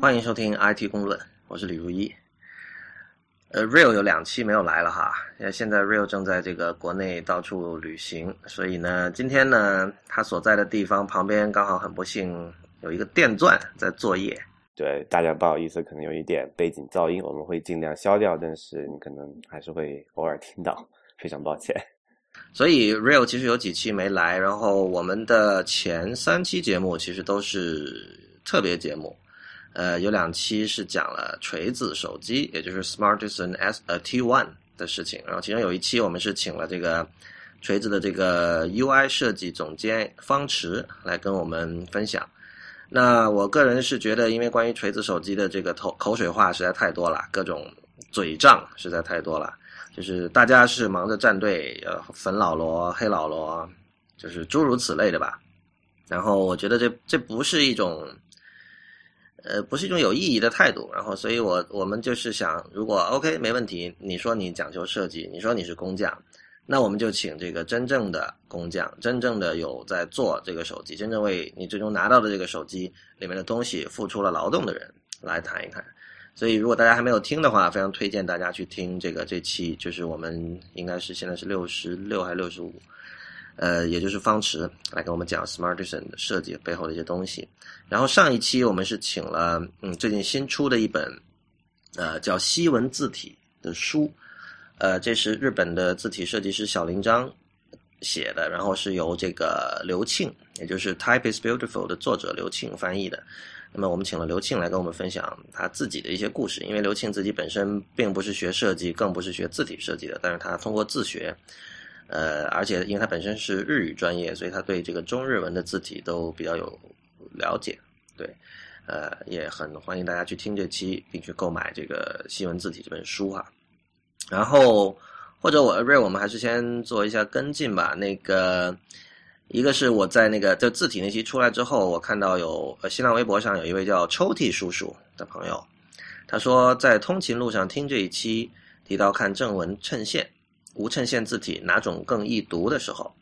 欢迎收听 IT 公论，我是李如一。呃，Real 有两期没有来了哈，因为现在 Real 正在这个国内到处旅行，所以呢，今天呢，他所在的地方旁边刚好很不幸有一个电钻在作业。对大家不好意思，可能有一点背景噪音，我们会尽量消掉，但是你可能还是会偶尔听到，非常抱歉。所以 Real 其实有几期没来，然后我们的前三期节目其实都是特别节目。呃，有两期是讲了锤子手机，也就是 Smartisan S 呃 T One 的事情。然后其中有一期我们是请了这个锤子的这个 UI 设计总监方池来跟我们分享。那我个人是觉得，因为关于锤子手机的这个口口水话实在太多了，各种嘴仗实在太多了，就是大家是忙着站队，呃，粉老罗、黑老罗，就是诸如此类的吧。然后我觉得这这不是一种。呃，不是一种有意义的态度，然后，所以我我们就是想，如果 OK 没问题，你说你讲究设计，你说你是工匠，那我们就请这个真正的工匠，真正的有在做这个手机，真正为你最终拿到的这个手机里面的东西付出了劳动的人来谈一谈。所以，如果大家还没有听的话，非常推荐大家去听这个这期，就是我们应该是现在是六十六还是六十五。呃，也就是方池来跟我们讲 Smartisan 的设计背后的一些东西。然后上一期我们是请了嗯最近新出的一本呃叫西文字体的书，呃这是日本的字体设计师小林章写的，然后是由这个刘庆，也就是 Type is Beautiful 的作者刘庆翻译的。那么我们请了刘庆来跟我们分享他自己的一些故事，因为刘庆自己本身并不是学设计，更不是学字体设计的，但是他通过自学。呃，而且因为他本身是日语专业，所以他对这个中日文的字体都比较有了解。对，呃，也很欢迎大家去听这期，并去购买这个西文字体这本书哈。然后或者我瑞，我们还是先做一下跟进吧。那个，一个是我在那个就字体那期出来之后，我看到有呃新浪微博上有一位叫抽屉叔叔的朋友，他说在通勤路上听这一期，提到看正文衬线。无衬线字体哪种更易读的时候，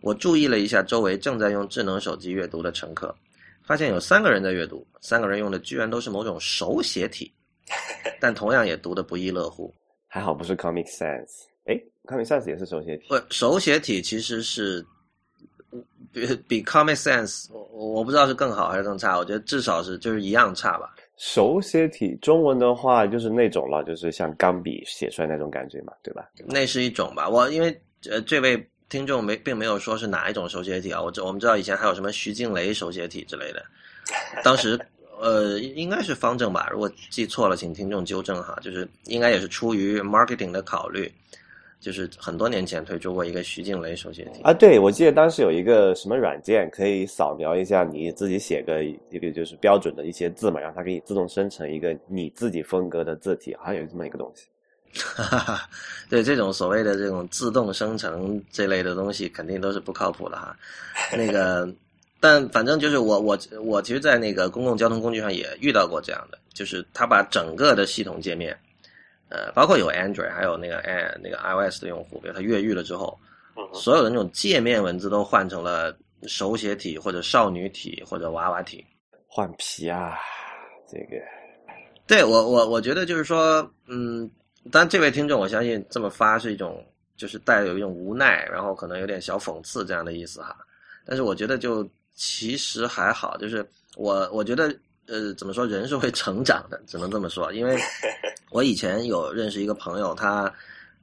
我注意了一下周围正在用智能手机阅读的乘客，发现有三个人在阅读，三个人用的居然都是某种手写体，但同样也读得不亦乐乎。还好不是 Comic Sans，哎，Comic Sans 也是手写体。不，手写体其实是比比 Comic Sans，我我不知道是更好还是更差，我觉得至少是就是一样差吧。手写体中文的话就是那种了，就是像钢笔写出来那种感觉嘛，对吧？那是一种吧。我因为呃，这位听众没并没有说是哪一种手写体啊。我知我们知道以前还有什么徐静蕾手写体之类的，当时呃应该是方正吧。如果记错了，请听众纠正哈。就是应该也是出于 marketing 的考虑。就是很多年前推出过一个徐静蕾手写体啊，对，我记得当时有一个什么软件可以扫描一下你自己写个一个就是标准的一些字嘛，然后它给你自动生成一个你自己风格的字体，好像有这么一个东西。哈哈，对这种所谓的这种自动生成这类的东西，肯定都是不靠谱的哈。那个，但反正就是我我我其实，在那个公共交通工具上也遇到过这样的，就是他把整个的系统界面。呃，包括有 Android，还有那个哎那个 iOS 的用户，比如他越狱了之后，所有的那种界面文字都换成了手写体或者少女体或者娃娃体，换皮啊，这个，对我我我觉得就是说，嗯，当然这位听众我相信这么发是一种就是带有一种无奈，然后可能有点小讽刺这样的意思哈，但是我觉得就其实还好，就是我我觉得。呃，怎么说？人是会成长的，只能这么说。因为我以前有认识一个朋友，他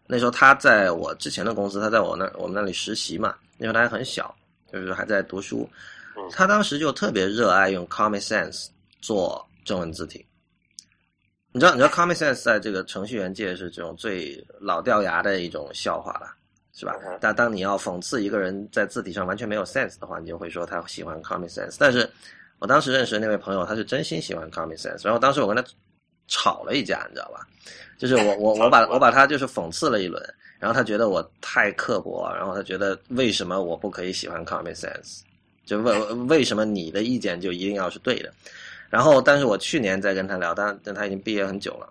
那时候他在我之前的公司，他在我那我们那里实习嘛。那时候他还很小，就是还在读书。他当时就特别热爱用 Comic Sans 做中文字体。你知道，你知道 Comic Sans 在这个程序员界是这种最老掉牙的一种笑话了，是吧？但当你要讽刺一个人在字体上完全没有 sense 的话，你就会说他喜欢 Comic Sans。但是我当时认识的那位朋友，他是真心喜欢 Comic Sans，然后当时我跟他吵了一架，你知道吧？就是我我 我把我把他就是讽刺了一轮，然后他觉得我太刻薄，然后他觉得为什么我不可以喜欢 common sense？就为为什么你的意见就一定要是对的？然后，但是我去年在跟他聊，但但他已经毕业很久了。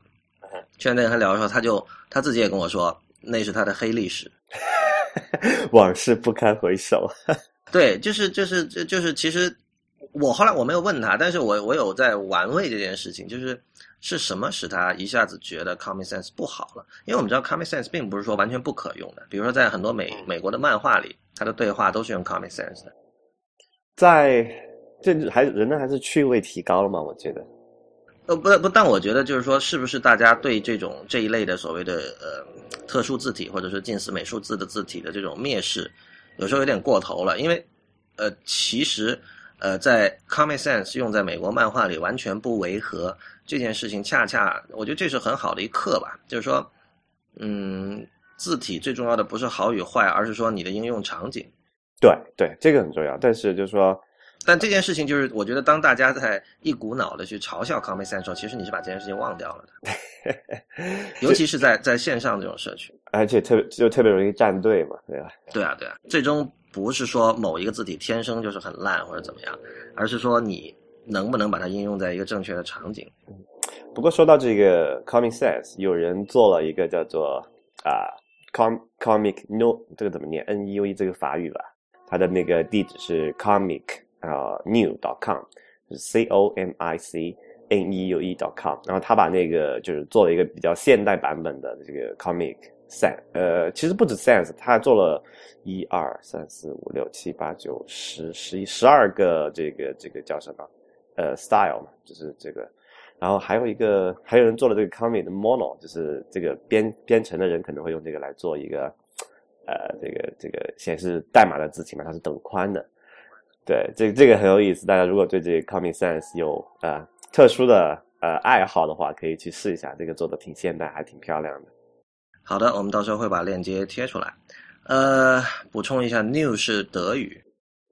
去年在跟他聊的时候，他就他自己也跟我说，那是他的黑历史，往事不堪回首。对，就是就是就就是，其实。我后来我没有问他，但是我我有在玩味这件事情，就是是什么使他一下子觉得 common sense 不好了？因为我们知道 common sense 并不是说完全不可用的，比如说在很多美美国的漫画里，他的对话都是用 common sense 的。在这还人呢还是趣味提高了嘛？我觉得。呃不不，但我觉得就是说，是不是大家对这种这一类的所谓的呃特殊字体或者是近似美术字的字体的这种蔑视，有时候有点过头了？因为呃，其实呃，在 Comic Sense 用在美国漫画里完全不违和这件事情，恰恰我觉得这是很好的一课吧。就是说，嗯，字体最重要的不是好与坏，而是说你的应用场景。对对，这个很重要。但是就是说。但这件事情就是，我觉得当大家在一股脑的去嘲笑 Comic Sense 时候，其实你是把这件事情忘掉了的，尤其是在在线上这种社区，而且特别就特别容易站队嘛，对吧？对啊，对啊，最终不是说某一个字体天生就是很烂或者怎么样，而是说你能不能把它应用在一个正确的场景。不过说到这个 Comic Sans，有人做了一个叫做啊 Com Comic No，这个怎么念？N E U E 这个法语吧，它的那个地址是 Comic。啊 New dot com，是 C o m i c n e u e.com，然后他把那个就是做了一个比较现代版本的这个 comic sans，呃，其实不止 Sense，他还做了一二三四五六七八九十十一十二个这个这个叫什么呃 style 嘛，就是这个，然后还有一个还有人做了这个 comic 的 mono，就是这个编编程的人可能会用这个来做一个呃这个这个显示代码的字体嘛，它是等宽的。对，这这个很有意思。大家如果对这个 Comic Sans 有呃特殊的呃爱好的话，可以去试一下。这个做的挺现代，还挺漂亮的。好的，我们到时候会把链接贴出来。呃，补充一下，New 是德语，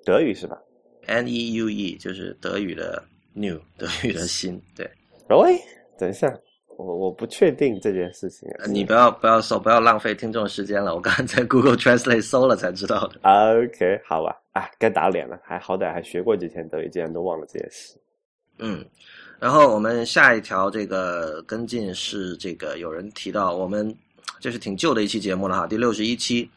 德语是吧？N E U E 就是德语的 New，德语的新。对。喂，等一下。我我不确定这件事情，你不要不要搜，不要浪费听众时间了。我刚才在 Google Translate 搜了才知道的。OK，好吧，啊，该打脸了，还好歹还学过几天德语，竟然都忘了这件事。嗯，然后我们下一条这个跟进是这个有人提到，我们这是挺旧的一期节目了哈，第六十一期。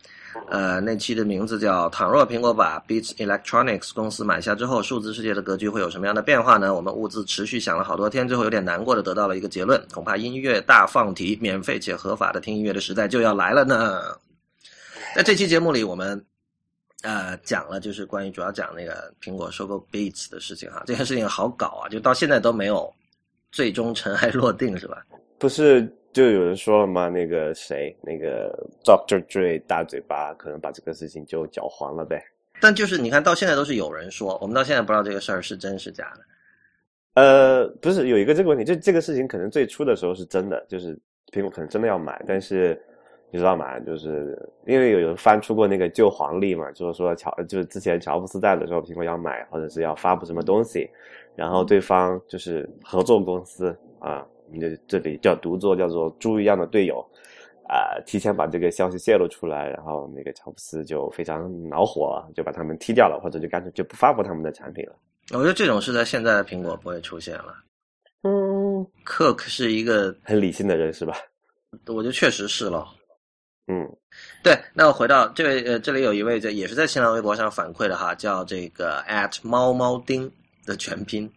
呃，那期的名字叫“倘若苹果把 Beats Electronics 公司买下之后，数字世界的格局会有什么样的变化呢？”我们兀自持续想了好多天，最后有点难过的得到了一个结论：恐怕音乐大放题、免费且合法的听音乐的时代就要来了呢。在这期节目里，我们呃讲了，就是关于主要讲那个苹果收购 Beats 的事情哈。这件事情好搞啊，就到现在都没有最终尘埃落定，是吧？不是。就有人说了嘛，那个谁，那个 Doctor Dre 大嘴巴，可能把这个事情就搅黄了呗。但就是你看到现在都是有人说，我们到现在不知道这个事儿是真是假的。呃，不是有一个这个问题，就这个事情可能最初的时候是真的，就是苹果可能真的要买，但是你知道吗？就是因为有人翻出过那个旧黄历嘛，就是说乔，就是之前乔布斯在的时候，苹果要买或者是要发布什么东西，然后对方就是合作公司啊。你的这里叫独做叫做猪一样的队友，啊，提前把这个消息泄露出来，然后那个乔布斯就非常恼火，就把他们踢掉了，或者就干脆就不发布他们的产品了。我觉得这种是在现在的苹果不会出现了。嗯，Cook 是一个很理性的人，是吧？我觉得确实是了。嗯，对。那我回到这位呃，这里有一位在也是在新浪微博上反馈的哈，叫这个 at 猫猫丁的全拼。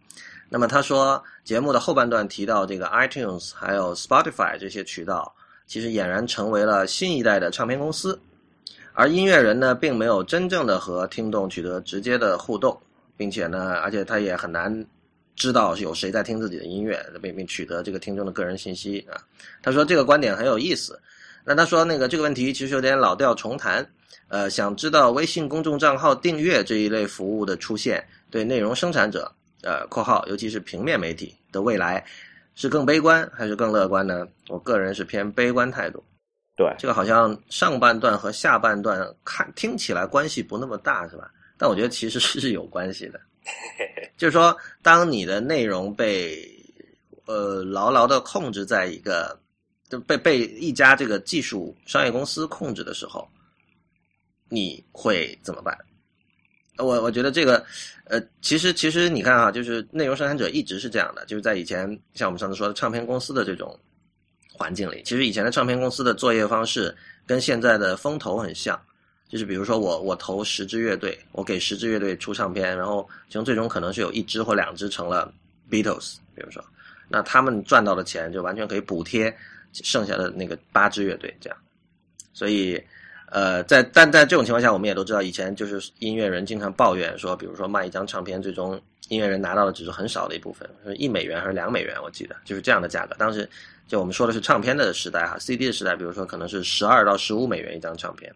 那么他说，节目的后半段提到这个 iTunes 还有 Spotify 这些渠道，其实俨然成为了新一代的唱片公司，而音乐人呢，并没有真正的和听众取得直接的互动，并且呢，而且他也很难知道有谁在听自己的音乐，并并取得这个听众的个人信息啊。他说这个观点很有意思。那他说那个这个问题其实有点老调重弹，呃，想知道微信公众账号订阅这一类服务的出现对内容生产者。呃，括号，尤其是平面媒体的未来，是更悲观还是更乐观呢？我个人是偏悲观态度。对，这个好像上半段和下半段看听起来关系不那么大，是吧？但我觉得其实是有关系的。就是说，当你的内容被呃牢牢的控制在一个，就被被一家这个技术商业公司控制的时候，你会怎么办？我我觉得这个，呃，其实其实你看啊，就是内容生产者一直是这样的，就是在以前像我们上次说的唱片公司的这种环境里，其实以前的唱片公司的作业方式跟现在的风投很像，就是比如说我我投十支乐队，我给十支乐队出唱片，然后其中最终可能是有一支或两支成了 Beatles，比如说，那他们赚到的钱就完全可以补贴剩下的那个八支乐队这样。所以，呃，在但在这种情况下，我们也都知道，以前就是音乐人经常抱怨说，比如说卖一张唱片，最终音乐人拿到的只是很少的一部分，一美元还是两美元，我记得就是这样的价格。当时就我们说的是唱片的时代哈，CD 的时代，比如说可能是十二到十五美元一张唱片。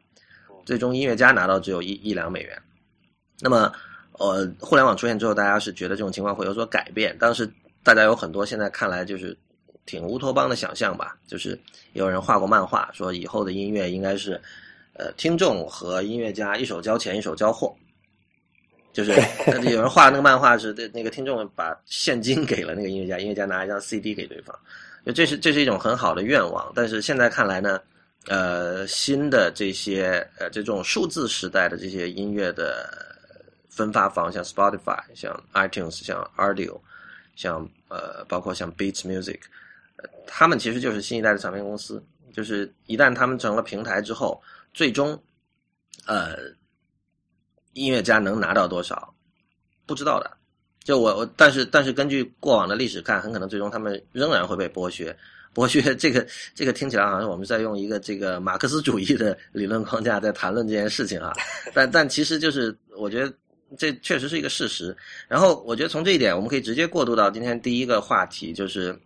最终音乐家拿到只有一一两美元，那么，呃，互联网出现之后，大家是觉得这种情况会有所改变。当时大家有很多现在看来就是挺乌托邦的想象吧，就是有人画过漫画，说以后的音乐应该是，呃，听众和音乐家一手交钱一手交货，就是 有人画那个漫画是那个听众把现金给了那个音乐家，音乐家拿一张 CD 给对方，就这是这是一种很好的愿望。但是现在看来呢？呃，新的这些呃，这种数字时代的这些音乐的分发方，像 Spotify、像 iTunes、像 Audio、像呃，包括像 Beats Music，他们其实就是新一代的唱片公司。就是一旦他们成了平台之后，最终呃，音乐家能拿到多少，不知道的。就我我，但是但是根据过往的历史看，很可能最终他们仍然会被剥削。剥削这个这个听起来好像我们在用一个这个马克思主义的理论框架在谈论这件事情啊，但但其实就是我觉得这确实是一个事实。然后我觉得从这一点我们可以直接过渡到今天第一个话题，就是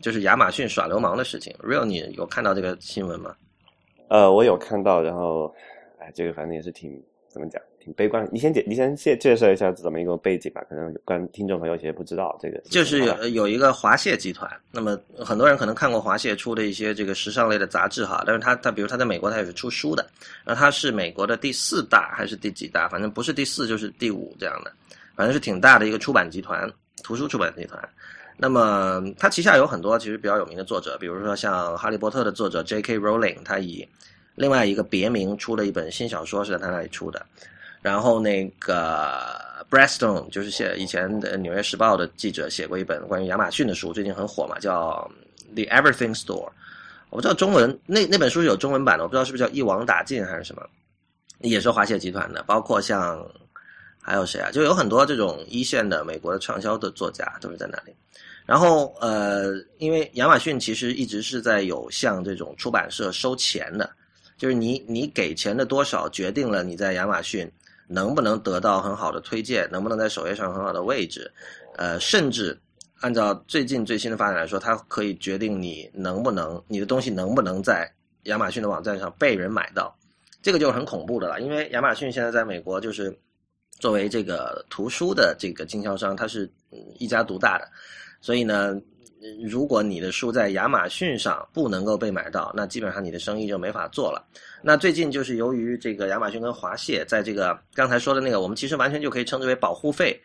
就是亚马逊耍流氓的事情。Real，你有看到这个新闻吗？呃，我有看到，然后哎，这个反正也是挺怎么讲。挺悲观，你先介，你先介介绍一下怎么一个背景吧，可能观听众朋友有些不知道这个。就是有有一个华谢集团，那么很多人可能看过华谢出的一些这个时尚类的杂志哈，但是他他比如他在美国他也是出书的，然后他是美国的第四大还是第几大，反正不是第四就是第五这样的，反正是挺大的一个出版集团，图书出版集团。那么他旗下有很多其实比较有名的作者，比如说像哈利波特的作者 J.K. Rowling，他以另外一个别名出了一本新小说是在他那里出的。然后那个 Breston 就是写以前的《纽约时报》的记者写过一本关于亚马逊的书，最近很火嘛，叫《The Everything Store》。我不知道中文那那本书是有中文版的，我不知道是不是叫《一网打尽》还是什么，也是华谢集团的。包括像还有谁啊？就有很多这种一线的美国的畅销的作家都是在那里。然后呃，因为亚马逊其实一直是在有向这种出版社收钱的，就是你你给钱的多少决定了你在亚马逊。能不能得到很好的推荐？能不能在首页上很好的位置？呃，甚至按照最近最新的发展来说，它可以决定你能不能你的东西能不能在亚马逊的网站上被人买到。这个就很恐怖的了，因为亚马逊现在在美国就是作为这个图书的这个经销商，它是一家独大的，所以呢。如果你的书在亚马逊上不能够被买到，那基本上你的生意就没法做了。那最近就是由于这个亚马逊跟华谢在这个刚才说的那个，我们其实完全就可以称之为保护费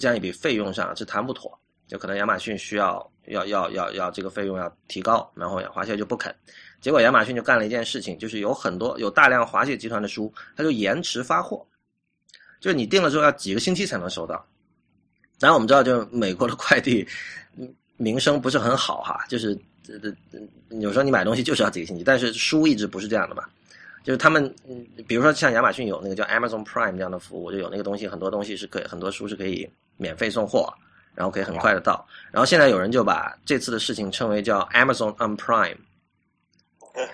这样一笔费用上是谈不妥，就可能亚马逊需要要要要要这个费用要提高，然后华谢就不肯。结果亚马逊就干了一件事情，就是有很多有大量华谢集团的书，它就延迟发货，就是你订了之后要几个星期才能收到。当然我们知道，就美国的快递，嗯。名声不是很好哈，就是这这有时候你买东西就是要几个星期，但是书一直不是这样的嘛，就是他们嗯，比如说像亚马逊有那个叫 Amazon Prime 这样的服务，就有那个东西，很多东西是可以，很多书是可以免费送货，然后可以很快的到。然后现在有人就把这次的事情称为叫 Amazon on Prime，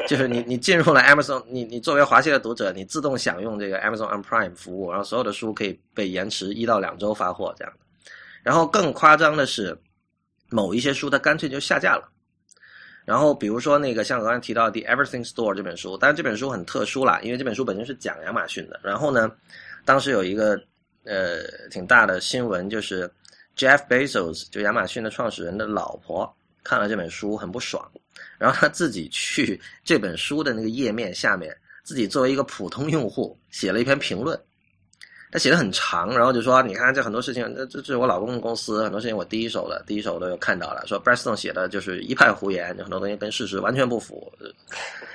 就是你 你进入了 Amazon，你你作为华西的读者，你自动享用这个 Amazon on Prime 服务，然后所有的书可以被延迟一到两周发货这样的。然后更夸张的是。某一些书，它干脆就下架了。然后，比如说那个像刚才提到的《Everything Store》这本书，但是这本书很特殊啦，因为这本书本身是讲亚马逊的。然后呢，当时有一个呃挺大的新闻，就是 Jeff Bezos 就亚马逊的创始人的老婆看了这本书很不爽，然后他自己去这本书的那个页面下面，自己作为一个普通用户写了一篇评论。他写的很长，然后就说：“你看，这很多事情，这这是我老公的公司，很多事情我第一手的，第一手都有看到了。说 b r e s t o n 写的就是一派胡言，有很多东西跟事实完全不符。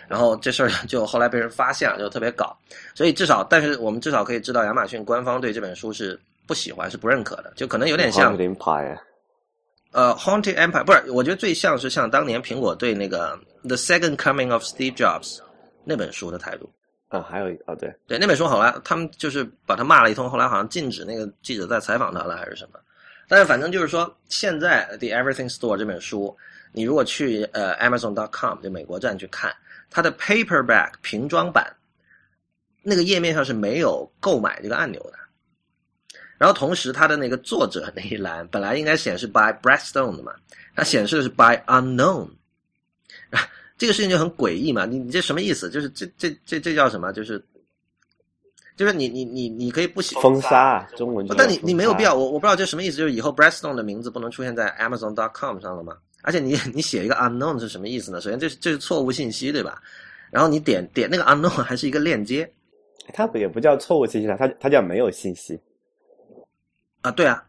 然后这事儿就后来被人发现了，就特别搞。所以至少，但是我们至少可以知道，亚马逊官方对这本书是不喜欢，是不认可的，就可能有点像。呃，Haunted Empire 不是，我觉得最像是像当年苹果对那个《The Second Coming of Steve Jobs》那本书的态度。啊，还有一哦，对对，那本书后来他们就是把他骂了一通，后来好像禁止那个记者再采访他了，还是什么。但是反正就是说，现在《The Everything Store》这本书，你如果去呃 Amazon.com 就美国站去看，它的 paperback 平装版，那个页面上是没有购买这个按钮的。然后同时，它的那个作者那一栏本来应该显示 by Brett Stone 的嘛，它显示的是 by unknown。这个事情就很诡异嘛，你你这什么意思？就是这这这这叫什么？就是就是你你你你可以不写封杀中文，但你你没有必要。我我不知道这什么意思，就是以后 Breastone 的名字不能出现在 Amazon.com 上了吗？而且你你写一个 unknown 是什么意思呢？首先这是这是错误信息对吧？然后你点点那个 unknown 还是一个链接，它不也不叫错误信息它它叫没有信息啊？对啊，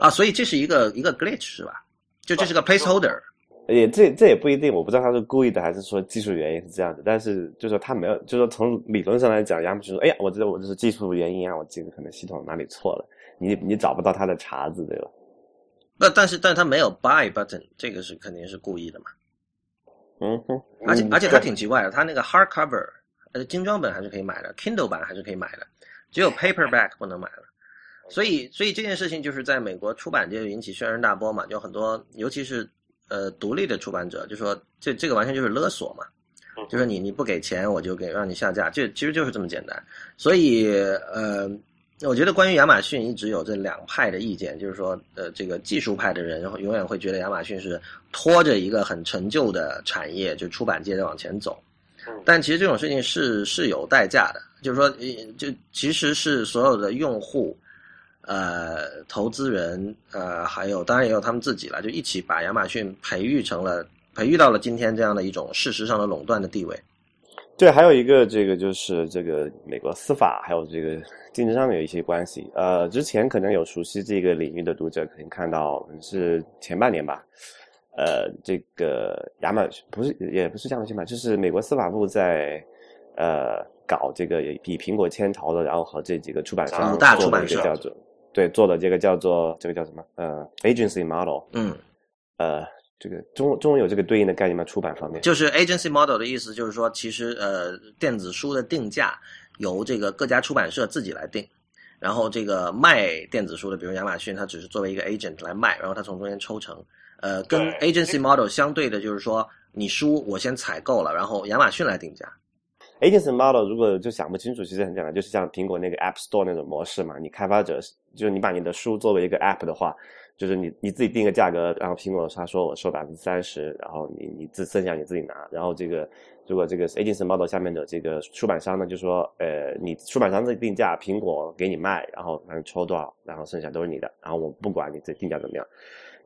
啊，所以这是一个一个 glitch 是吧？就这是个 placeholder。也这这也不一定，我不知道他是故意的还是说技术原因是这样子。但是就是说他没有，就是说从理论上来讲，亚马逊说：“哎呀，我知道我这是技术原因啊，我这个可能系统哪里错了。”你你找不到他的茬子，对吧？那但是但他没有 buy button，这个是肯定是故意的嘛。嗯哼，而且而且还挺奇怪的，他那个 hardcover 呃精装本还是可以买的，Kindle 版还是可以买的，只有 paperback 不能买了。所以所以这件事情就是在美国出版界引起轩然大波嘛，就很多尤其是。呃，独立的出版者就说这这个完全就是勒索嘛，就是你你不给钱我就给让你下架，这其实就是这么简单。所以呃，我觉得关于亚马逊一直有这两派的意见，就是说呃，这个技术派的人永远会觉得亚马逊是拖着一个很陈旧的产业就出版界在往前走，但其实这种事情是是有代价的，就是说就其实是所有的用户。呃，投资人，呃，还有当然也有他们自己了，就一起把亚马逊培育成了，培育到了今天这样的一种事实上的垄断的地位。对，还有一个这个就是这个美国司法还有这个竞争上面有一些关系。呃，之前可能有熟悉这个领域的读者可能看到是前半年吧，呃，这个亚马逊不是也不是亚马逊吧，就是美国司法部在呃搞这个以苹果牵头的，然后和这几个出版商大出版社叫做。对，做的这个叫做这个叫什么？呃，agency model。嗯，呃，这个中中文有这个对应的概念吗？出版方面就是 agency model 的意思，就是说其实呃，电子书的定价由这个各家出版社自己来定，然后这个卖电子书的，比如亚马逊，它只是作为一个 agent 来卖，然后它从中间抽成。呃，跟 agency model 相对的就是说，你书我先采购了，然后亚马逊来定价。Agency model 如果就想不清楚，其实很简单，就是像苹果那个 App Store 那种模式嘛。你开发者就是你把你的书作为一个 App 的话，就是你你自己定个价格，然后苹果他说我收百分之三十，然后你你自剩下你自己拿。然后这个如果这个 agency model 下面的这个出版商呢，就说呃你出版商自己定价，苹果给你卖，然后反正抽多少，然后剩下都是你的，然后我不管你这定价怎么样。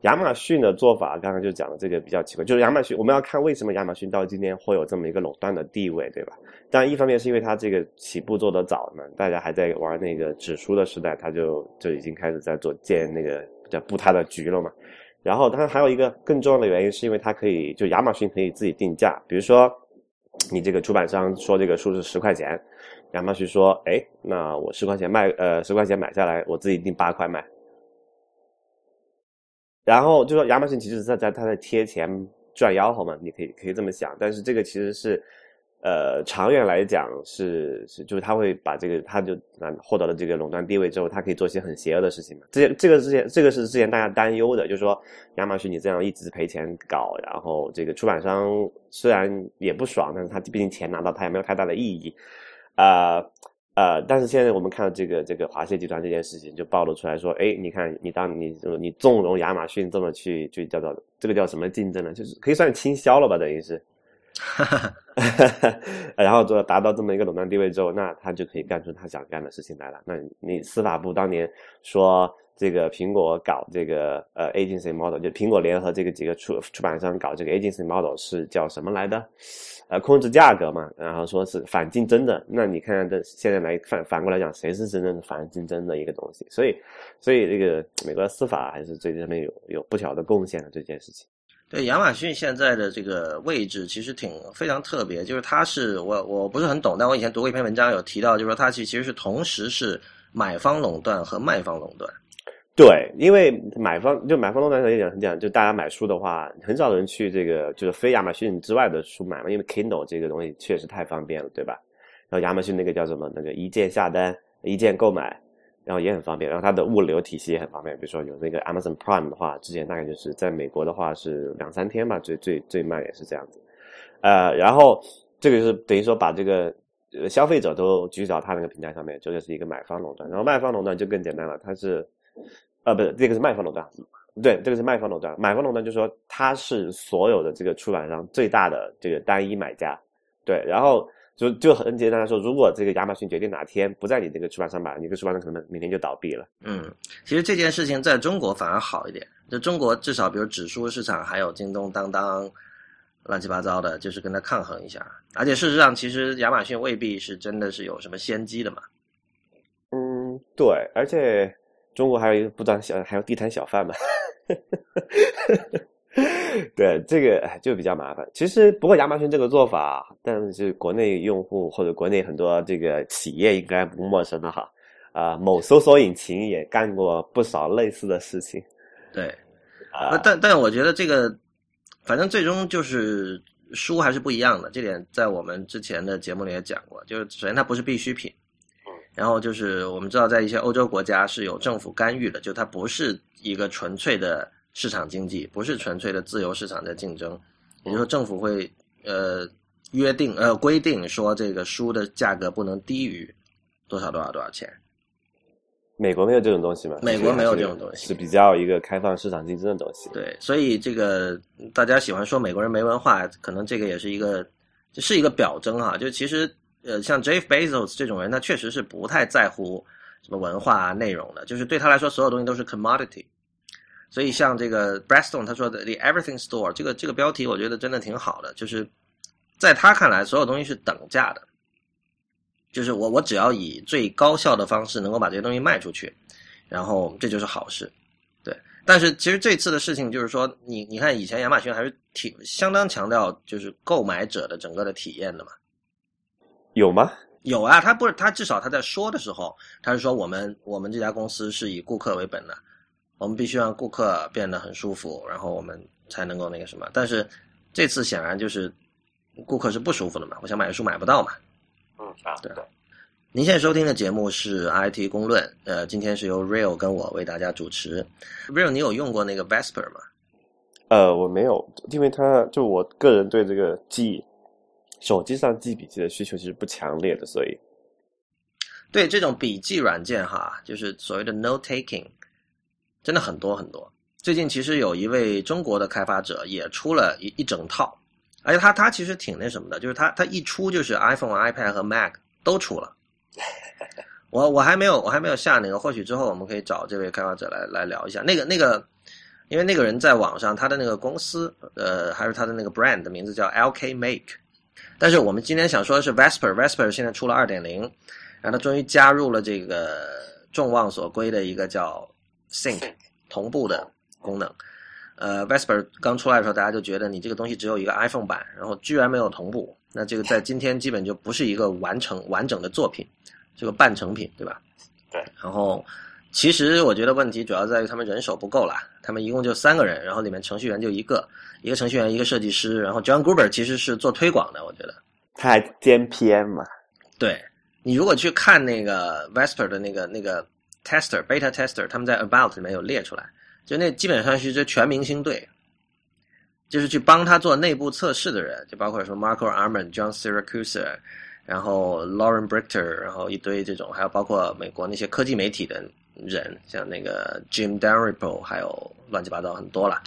亚马逊的做法，刚刚就讲了这个比较奇怪，就是亚马逊，我们要看为什么亚马逊到今天会有这么一个垄断的地位，对吧？当然，一方面是因为它这个起步做得早嘛，大家还在玩那个纸书的时代，它就就已经开始在做建那个叫布它的局了嘛。然后，当然还有一个更重要的原因，是因为它可以，就亚马逊可以自己定价，比如说你这个出版商说这个书是十块钱，亚马逊说，哎，那我十块钱卖，呃，十块钱买下来，我自己定八块卖。然后就说亚马逊其实是在在他在贴钱赚吆喝嘛，你可以可以这么想。但是这个其实是，呃，长远来讲是是就是他会把这个他就获得了这个垄断地位之后，他可以做一些很邪恶的事情嘛。这这个之前这个是之前大家担忧的，就是说亚马逊你这样一直赔钱搞，然后这个出版商虽然也不爽，但是他毕竟钱拿到，他也没有太大的意义，啊。但是现在我们看到这个这个华谢集团这件事情就暴露出来说，哎，你看你当你你纵容亚马逊这么去去叫做这个叫什么竞争呢？就是可以算倾销了吧，等于是，然后做达到这么一个垄断地位之后，那他就可以干出他想干的事情来了。那你司法部当年说这个苹果搞这个呃 agency model，就苹果联合这个几个出出版商搞这个 agency model 是叫什么来的？呃，控制价格嘛，然后说是反竞争的，那你看看这现在来反反过来讲，谁是真正的反竞争的一个东西？所以，所以这个美国的司法还是对这边有有不小的贡献的这件事情。对亚马逊现在的这个位置其实挺非常特别，就是它是我我不是很懂，但我以前读过一篇文章有提到，就是说它其其实是同时是买方垄断和卖方垄断。对，因为买方就买方垄断来讲，很讲，就大家买书的话，很少人去这个就是非亚马逊之外的书买嘛，因为 Kindle 这个东西确实太方便了，对吧？然后亚马逊那个叫什么？那个一键下单、一键购买，然后也很方便。然后它的物流体系也很方便，比如说有那个 Amazon Prime 的话，之前大概就是在美国的话是两三天吧，最最最慢也是这样子。呃，然后这个就是等于说把这个消费者都聚集到他那个平台上面，这个是一个买方垄断。然后卖方垄断就更简单了，它是，呃，不是这个是卖方垄断，对，这个是卖方垄断。买方垄断就是说它是所有的这个出版商最大的这个单一买家，对，然后就就很简单来说，如果这个亚马逊决定哪天不在你这个出版商买，你这个出版商可能明天就倒闭了。嗯，其实这件事情在中国反而好一点，就中国至少比如指数市场还有京东、当当。乱七八糟的，就是跟它抗衡一下。而且事实上，其实亚马逊未必是真的是有什么先机的嘛。嗯，对。而且中国还有一个不当小，还有地摊小贩嘛。对，这个就比较麻烦。其实不过亚马逊这个做法，但是国内用户或者国内很多这个企业应该不陌生的哈。啊，某搜索引擎也干过不少类似的事情。对。啊，但但我觉得这个。反正最终就是书还是不一样的，这点在我们之前的节目里也讲过。就是首先它不是必需品，然后就是我们知道在一些欧洲国家是有政府干预的，就它不是一个纯粹的市场经济，不是纯粹的自由市场的竞争。也就是说，政府会呃约定呃规定说这个书的价格不能低于多少多少多少钱。美国没有这种东西吗？美国没有这种东西，是比较一个开放市场竞争的东西。对，所以这个大家喜欢说美国人没文化，可能这个也是一个，这是一个表征哈。就其实呃，像 Jeff Bezos 这种人，他确实是不太在乎什么文化内容的，就是对他来说，所有东西都是 commodity。所以像这个 Breston 他说的 The Everything Store 这个这个标题，我觉得真的挺好的，就是在他看来，所有东西是等价的。就是我，我只要以最高效的方式能够把这些东西卖出去，然后这就是好事，对。但是其实这次的事情就是说，你你看以前亚马逊还是挺相当强调就是购买者的整个的体验的嘛。有吗？有啊，他不是他至少他在说的时候，他是说我们我们这家公司是以顾客为本的，我们必须让顾客变得很舒服，然后我们才能够那个什么。但是这次显然就是顾客是不舒服的嘛，我想买书买不到嘛。嗯啊，对。您现在收听的节目是 IT 公论，呃，今天是由 Real 跟我为大家主持。Real，你有用过那个 Vesper 吗？呃，我没有，因为它就我个人对这个记手机上记笔记的需求其实不强烈的，所以对这种笔记软件哈，就是所谓的 Note Taking，真的很多很多。最近其实有一位中国的开发者也出了一一整套。而且他他其实挺那什么的，就是他他一出就是 iPhone、iPad 和 Mac 都出了。我我还没有我还没有下那个，或许之后我们可以找这位开发者来来聊一下。那个那个，因为那个人在网上，他的那个公司呃还是他的那个 brand 的名字叫 LK Make。但是我们今天想说的是 Vesper，Vesper 现在出了二点零，然后它终于加入了这个众望所归的一个叫 Sync 同步的功能。呃，Vesper 刚出来的时候，大家就觉得你这个东西只有一个 iPhone 版，然后居然没有同步，那这个在今天基本就不是一个完成完整的作品，是个半成品，对吧？对。然后，其实我觉得问题主要在于他们人手不够啦，他们一共就三个人，然后里面程序员就一个，一个程序员，一个设计师，然后 John Gruber 其实是做推广的，我觉得。他还兼 PM 嘛？对，你如果去看那个 Vesper 的那个那个 tester beta tester，他们在 About 里面有列出来。就那基本上是这全明星队，就是去帮他做内部测试的人，就包括说 Marco Arman、John Siracusa，然后 Lauren Brichter，然后一堆这种，还有包括美国那些科技媒体的人，像那个 Jim Dalrymple，还有乱七八糟很多了。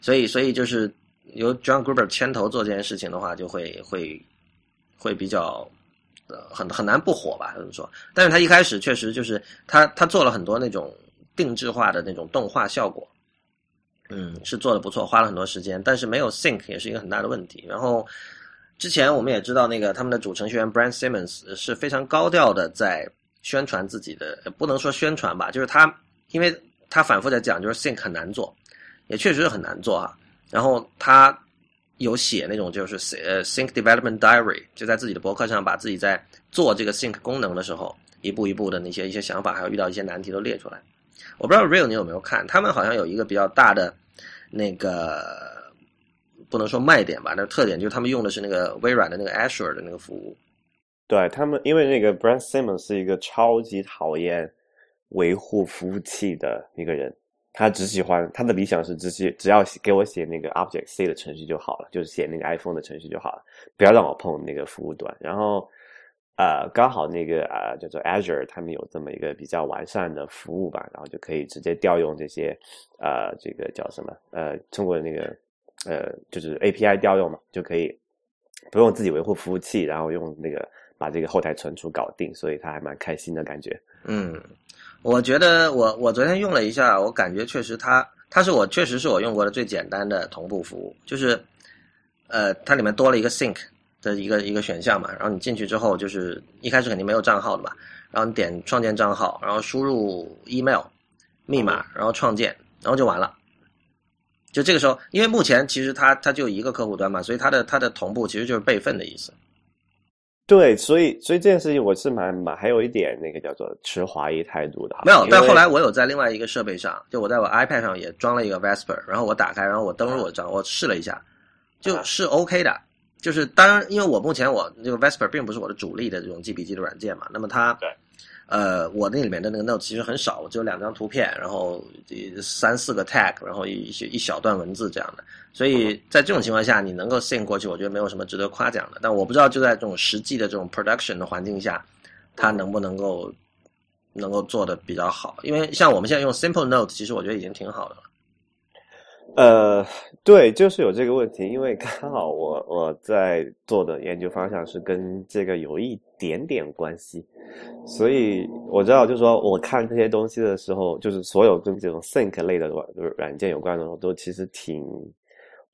所以，所以就是由 John Gruber 牵头做这件事情的话，就会会会比较呃很很难不火吧？这么说。但是他一开始确实就是他他做了很多那种。定制化的那种动画效果，嗯，是做的不错，花了很多时间，但是没有 sync 也是一个很大的问题。然后之前我们也知道，那个他们的主程序员 Brand Simmons 是非常高调的在宣传自己的，不能说宣传吧，就是他，因为他反复在讲，就是 Think 很难做，也确实是很难做哈。然后他有写那种就是呃 Think development diary，就在自己的博客上把自己在做这个 Think 功能的时候，一步一步的那些一些想法，还有遇到一些难题都列出来。我不知道 Real 你有没有看，他们好像有一个比较大的那个不能说卖点吧，那特点就是他们用的是那个微软的那个 Azure 的那个服务。对他们，因为那个 Brent Simmons 是一个超级讨厌维护服务器的一个人，他只喜欢他的理想是只写只要给我写那个 Object C 的程序就好了，就是写那个 iPhone 的程序就好了，不要让我碰那个服务端。然后，呃，刚好那个呃叫做 Azure 他们有这么一个比较完善的服务吧，然后就可以直接调用这些呃这个叫什么呃通过那个呃就是 API 调用嘛，就可以不用自己维护服务器，然后用那个。把这个后台存储搞定，所以他还蛮开心的感觉。嗯，我觉得我我昨天用了一下，我感觉确实它它是我确实是我用过的最简单的同步服务，就是呃它里面多了一个 sync 的一个一个选项嘛，然后你进去之后就是一开始肯定没有账号的嘛，然后你点创建账号，然后输入 email 密码，然后创建，然后就完了。就这个时候，因为目前其实它它就一个客户端嘛，所以它的它的同步其实就是备份的意思。对，所以所以这件事情我是蛮蛮还有一点那个叫做持怀疑态度的。没有，但后来我有在另外一个设备上，就我在我 iPad 上也装了一个 Vesper，然后我打开，然后我登录我账，我试了一下，就是 OK 的。就是当然，因为我目前我这个 Vesper 并不是我的主力的这种记笔记的软件嘛，那么它对。呃，我那里面的那个 note 其实很少，我只有两张图片，然后三四个 tag，然后一些一小段文字这样的。所以在这种情况下，你能够 send 过去，我觉得没有什么值得夸奖的。但我不知道就在这种实际的这种 production 的环境下，它能不能够能够做的比较好？因为像我们现在用 simple note，其实我觉得已经挺好的了。呃，对，就是有这个问题，因为刚好我我在做的研究方向是跟这个有一点点关系，所以我知道，就是说我看这些东西的时候，就是所有跟这种 think 类的软软件有关的，我都其实挺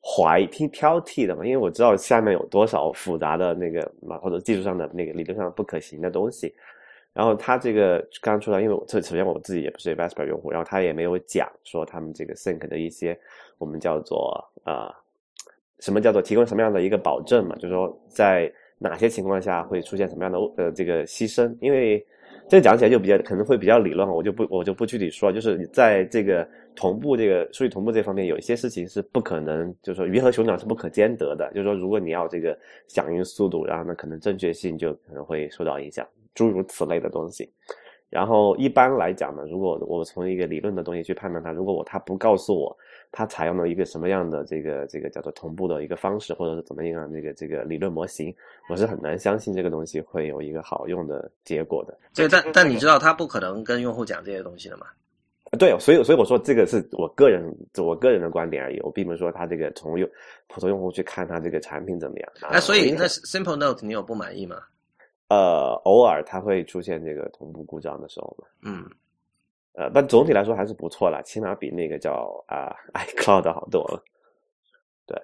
怀挺挑剔的嘛，因为我知道下面有多少复杂的那个嘛，或者技术上的那个理论上不可行的东西。然后他这个刚出来，因为我这首先我自己也不是 Vesper 用户，然后他也没有讲说他们这个 Think 的一些我们叫做呃什么叫做提供什么样的一个保证嘛，就是说在哪些情况下会出现什么样的呃这个牺牲，因为这讲起来就比较可能会比较理论，我就不我就不具体说，就是在这个同步这个数据同步这方面，有一些事情是不可能，就是说鱼和熊掌是不可兼得的，就是说如果你要这个响应速度，然后呢可能正确性就可能会受到影响。诸如此类的东西，然后一般来讲呢，如果我从一个理论的东西去判断它，如果我它不告诉我他采用了一个什么样的这个这个叫做同步的一个方式，或者是怎么样这个这个理论模型，我是很难相信这个东西会有一个好用的结果的。对，但但你知道他不可能跟用户讲这些东西的嘛？对，所以所以我说这个是我个人我个人的观点而已，我并不是说他这个从用普通用户去看他这个产品怎么样。哎，所以那 Simple Note 你有不满意吗？呃，偶尔它会出现这个同步故障的时候嘛。嗯，呃，但总体来说还是不错啦，起码比那个叫啊 iCloud 好多了。对，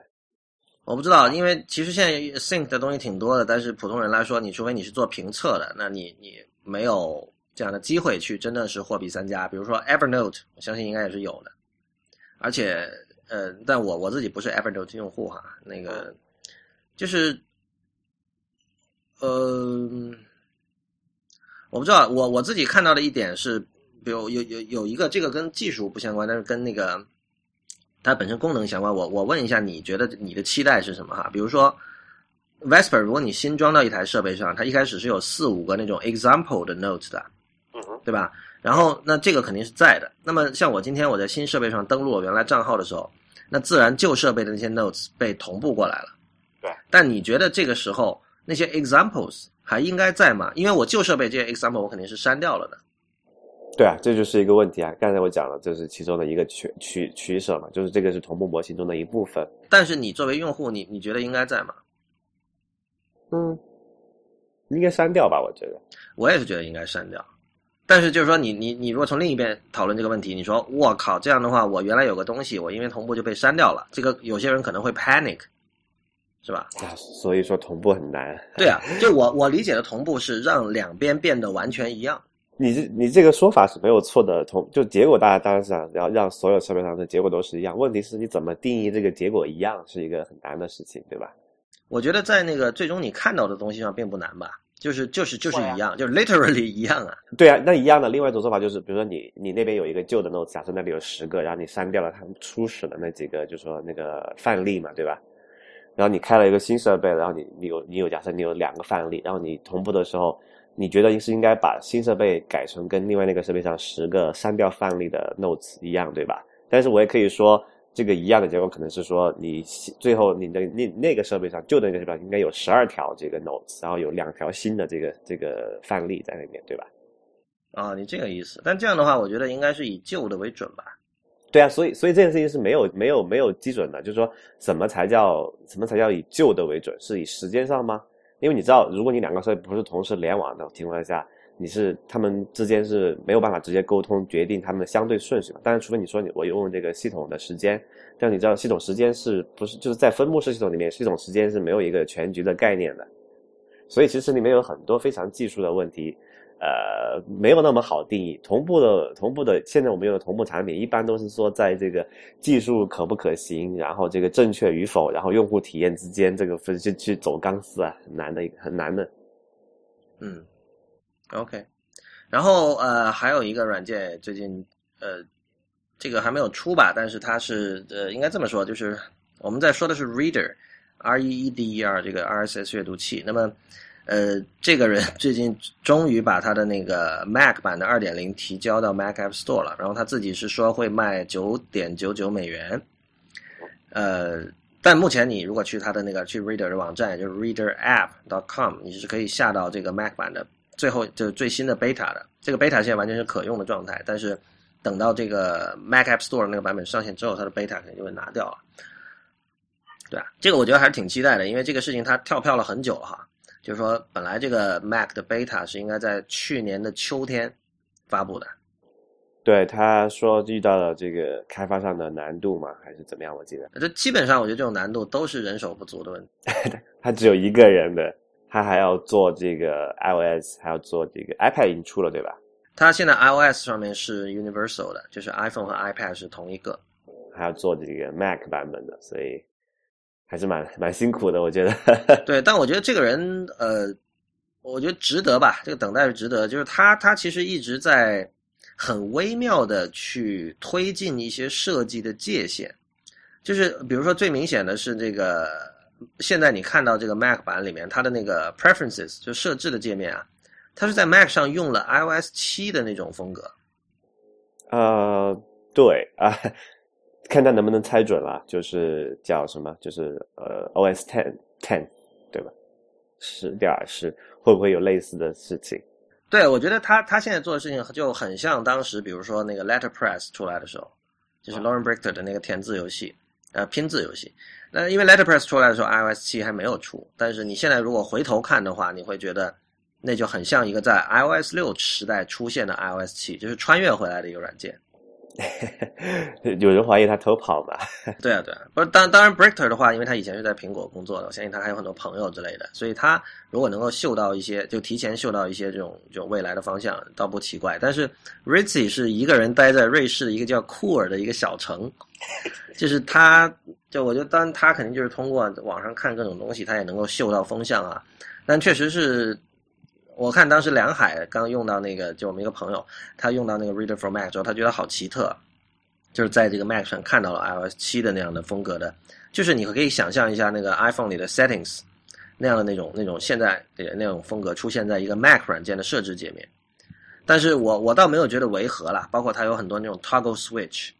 我不知道，因为其实现在 Sync 的东西挺多的，但是普通人来说，你除非你是做评测的，那你你没有这样的机会去真的是货比三家。比如说 Evernote，我相信应该也是有的。而且，呃，但我我自己不是 Evernote 用户哈，那个就是。呃，我不知道，我我自己看到的一点是，比如有有有一个这个跟技术不相关，但是跟那个它本身功能相关。我我问一下，你觉得你的期待是什么哈？比如说，Vesper，如果你新装到一台设备上，它一开始是有四五个那种 example 的 notes 的，嗯，对吧？然后那这个肯定是在的。那么像我今天我在新设备上登录我原来账号的时候，那自然旧设备的那些 notes 被同步过来了。对。但你觉得这个时候？那些 examples 还应该在吗？因为我旧设备这些 example 我肯定是删掉了的。对啊，这就是一个问题啊。刚才我讲了，这是其中的一个取取取舍嘛，就是这个是同步模型中的一部分。但是你作为用户，你你觉得应该在吗？嗯，应该删掉吧？我觉得，我也是觉得应该删掉。但是就是说，你你你如果从另一边讨论这个问题，你说我靠，这样的话，我原来有个东西，我因为同步就被删掉了，这个有些人可能会 panic。是吧？啊，所以说同步很难。对啊，就我我理解的同步是让两边变得完全一样。你这你这个说法是没有错的，同就结果大家当然是想要让所有设备上的结果都是一样。问题是你怎么定义这个结果一样是一个很难的事情，对吧？我觉得在那个最终你看到的东西上并不难吧，就是就是就是一样，就是 literally 一样啊。对啊，那一样的。另外一种说法就是，比如说你你那边有一个旧的 note，假设那里有十个，然后你删掉了他们初始的那几个，就说那个范例嘛，对吧？然后你开了一个新设备，然后你你有你有假设你有两个范例，然后你同步的时候，你觉得是应该把新设备改成跟另外那个设备上十个删掉范例的 notes 一样，对吧？但是我也可以说，这个一样的结果可能是说，你最后你的那那个设备上旧的那个设备上应该有十二条这个 notes，然后有两条新的这个这个范例在那边，对吧？啊，你这个意思。但这样的话，我觉得应该是以旧的为准吧。对啊，所以所以这件事情是没有没有没有基准的，就是说什么才叫什么才叫以旧的为准？是以时间上吗？因为你知道，如果你两个设备不是同时联网的情况下，你是他们之间是没有办法直接沟通决定他们的相对顺序嘛？但是，除非你说你我用这个系统的时间，但你知道系统时间是不是就是在分布式系统里面，系统时间是没有一个全局的概念的，所以其实里面有很多非常技术的问题。呃，没有那么好定义。同步的同步的，现在我们用的同步产品，一般都是说在这个技术可不可行，然后这个正确与否，然后用户体验之间这个分析去走钢丝啊，很难的，很难的。嗯，OK。然后呃，还有一个软件最近呃，这个还没有出吧？但是它是呃，应该这么说，就是我们在说的是 Reader，R E E D E R 这个 RSS 阅读器。那么呃，这个人 最近终于把他的那个 Mac 版的二点零提交到 Mac App Store 了，然后他自己是说会卖九点九九美元。呃，但目前你如果去他的那个去 Reader 的网站，就是 Reader App. dot com，你是可以下到这个 Mac 版的最后就是最新的 Beta 的。这个 Beta 现在完全是可用的状态，但是等到这个 Mac App Store 那个版本上线之后，它的 Beta 肯定就会拿掉了。对啊，这个我觉得还是挺期待的，因为这个事情它跳票了很久了哈。就是说，本来这个 Mac 的 Beta 是应该在去年的秋天发布的。对，他说遇到了这个开发上的难度嘛，还是怎么样？我记得。这基本上，我觉得这种难度都是人手不足的问题。他只有一个人的，他还要做这个 iOS，还要做这个 iPad 已经出了，对吧？他现在 iOS 上面是 Universal 的，就是 iPhone 和 iPad 是同一个，还要做这个 Mac 版本的，所以。还是蛮 蛮辛苦的，我觉得。对，但我觉得这个人，呃，我觉得值得吧。这个等待是值得，就是他，他其实一直在很微妙的去推进一些设计的界限。就是比如说，最明显的是这个，现在你看到这个 Mac 版里面，它的那个 Preferences 就设置的界面啊，它是在 Mac 上用了 iOS 七的那种风格。呃，对啊。看他能不能猜准了，就是叫什么，就是呃，OS ten ten，对吧？十点是会不会有类似的事情？对，我觉得他他现在做的事情就很像当时，比如说那个 Letterpress 出来的时候，就是 Lauren Brichter 的那个填字游戏，呃，拼字游戏。那因为 Letterpress 出来的时候，iOS 七还没有出，但是你现在如果回头看的话，你会觉得那就很像一个在 iOS 六时代出现的 iOS 七，就是穿越回来的一个软件。有人怀疑他偷跑吧？对啊，对啊，不是当当然，Brichter 的话，因为他以前是在苹果工作的，我相信他还有很多朋友之类的，所以他如果能够嗅到一些，就提前嗅到一些这种就未来的方向，倒不奇怪。但是 Ritzy 是一个人待在瑞士的一个叫库尔的一个小城，就是他，就我觉得，当然他肯定就是通过网上看各种东西，他也能够嗅到风向啊。但确实是。我看当时梁海刚用到那个，就我们一个朋友，他用到那个 Reader for Mac 之后，他觉得好奇特，就是在这个 Mac 上看到了 iOS 七的那样的风格的，就是你可以想象一下那个 iPhone 里的 Settings 那样的那种那种现在的那种风格出现在一个 Mac 软件的设置界面，但是我我倒没有觉得违和啦，包括它有很多那种 Toggle Switch，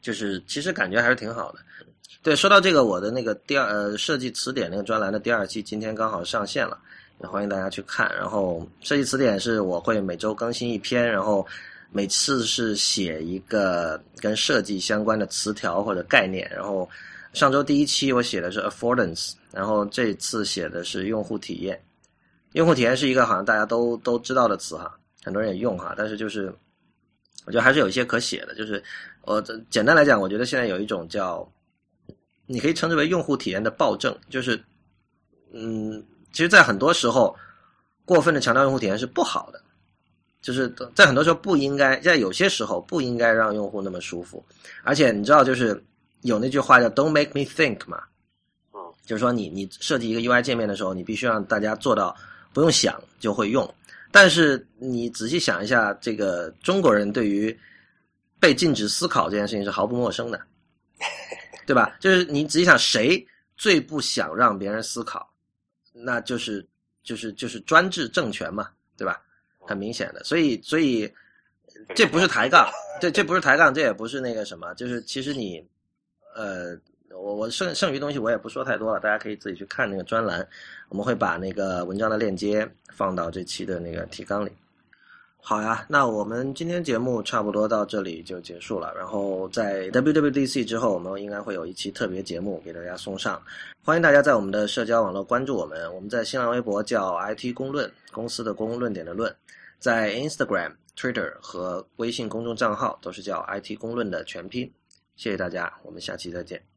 就是其实感觉还是挺好的。对，说到这个，我的那个第二呃设计词典那个专栏的第二期今天刚好上线了。欢迎大家去看。然后设计词典是我会每周更新一篇，然后每次是写一个跟设计相关的词条或者概念。然后上周第一期我写的是 affordance，然后这次写的是用户体验。用户体验是一个好像大家都都知道的词哈，很多人也用哈，但是就是我觉得还是有一些可写的。就是我简单来讲，我觉得现在有一种叫你可以称之为用户体验的暴政，就是嗯。其实，在很多时候，过分的强调用户体验是不好的，就是在很多时候不应该，在有些时候不应该让用户那么舒服。而且你知道，就是有那句话叫 “Don't make me think” 嘛，嗯，就是说你你设计一个 UI 界面的时候，你必须让大家做到不用想就会用。但是你仔细想一下，这个中国人对于被禁止思考这件事情是毫不陌生的，对吧？就是你仔细想谁。最不想让别人思考，那就是就是就是专制政权嘛，对吧？很明显的，所以所以这不是抬杠，这这不是抬杠，这也不是那个什么，就是其实你呃，我我剩剩余东西我也不说太多了，大家可以自己去看那个专栏，我们会把那个文章的链接放到这期的那个提纲里。好呀，那我们今天节目差不多到这里就结束了。然后在 WWDC 之后，我们应该会有一期特别节目给大家送上。欢迎大家在我们的社交网络关注我们，我们在新浪微博叫 IT 公论，公司的公论点的论，在 Instagram、Twitter 和微信公众账号都是叫 IT 公论的全拼。谢谢大家，我们下期再见。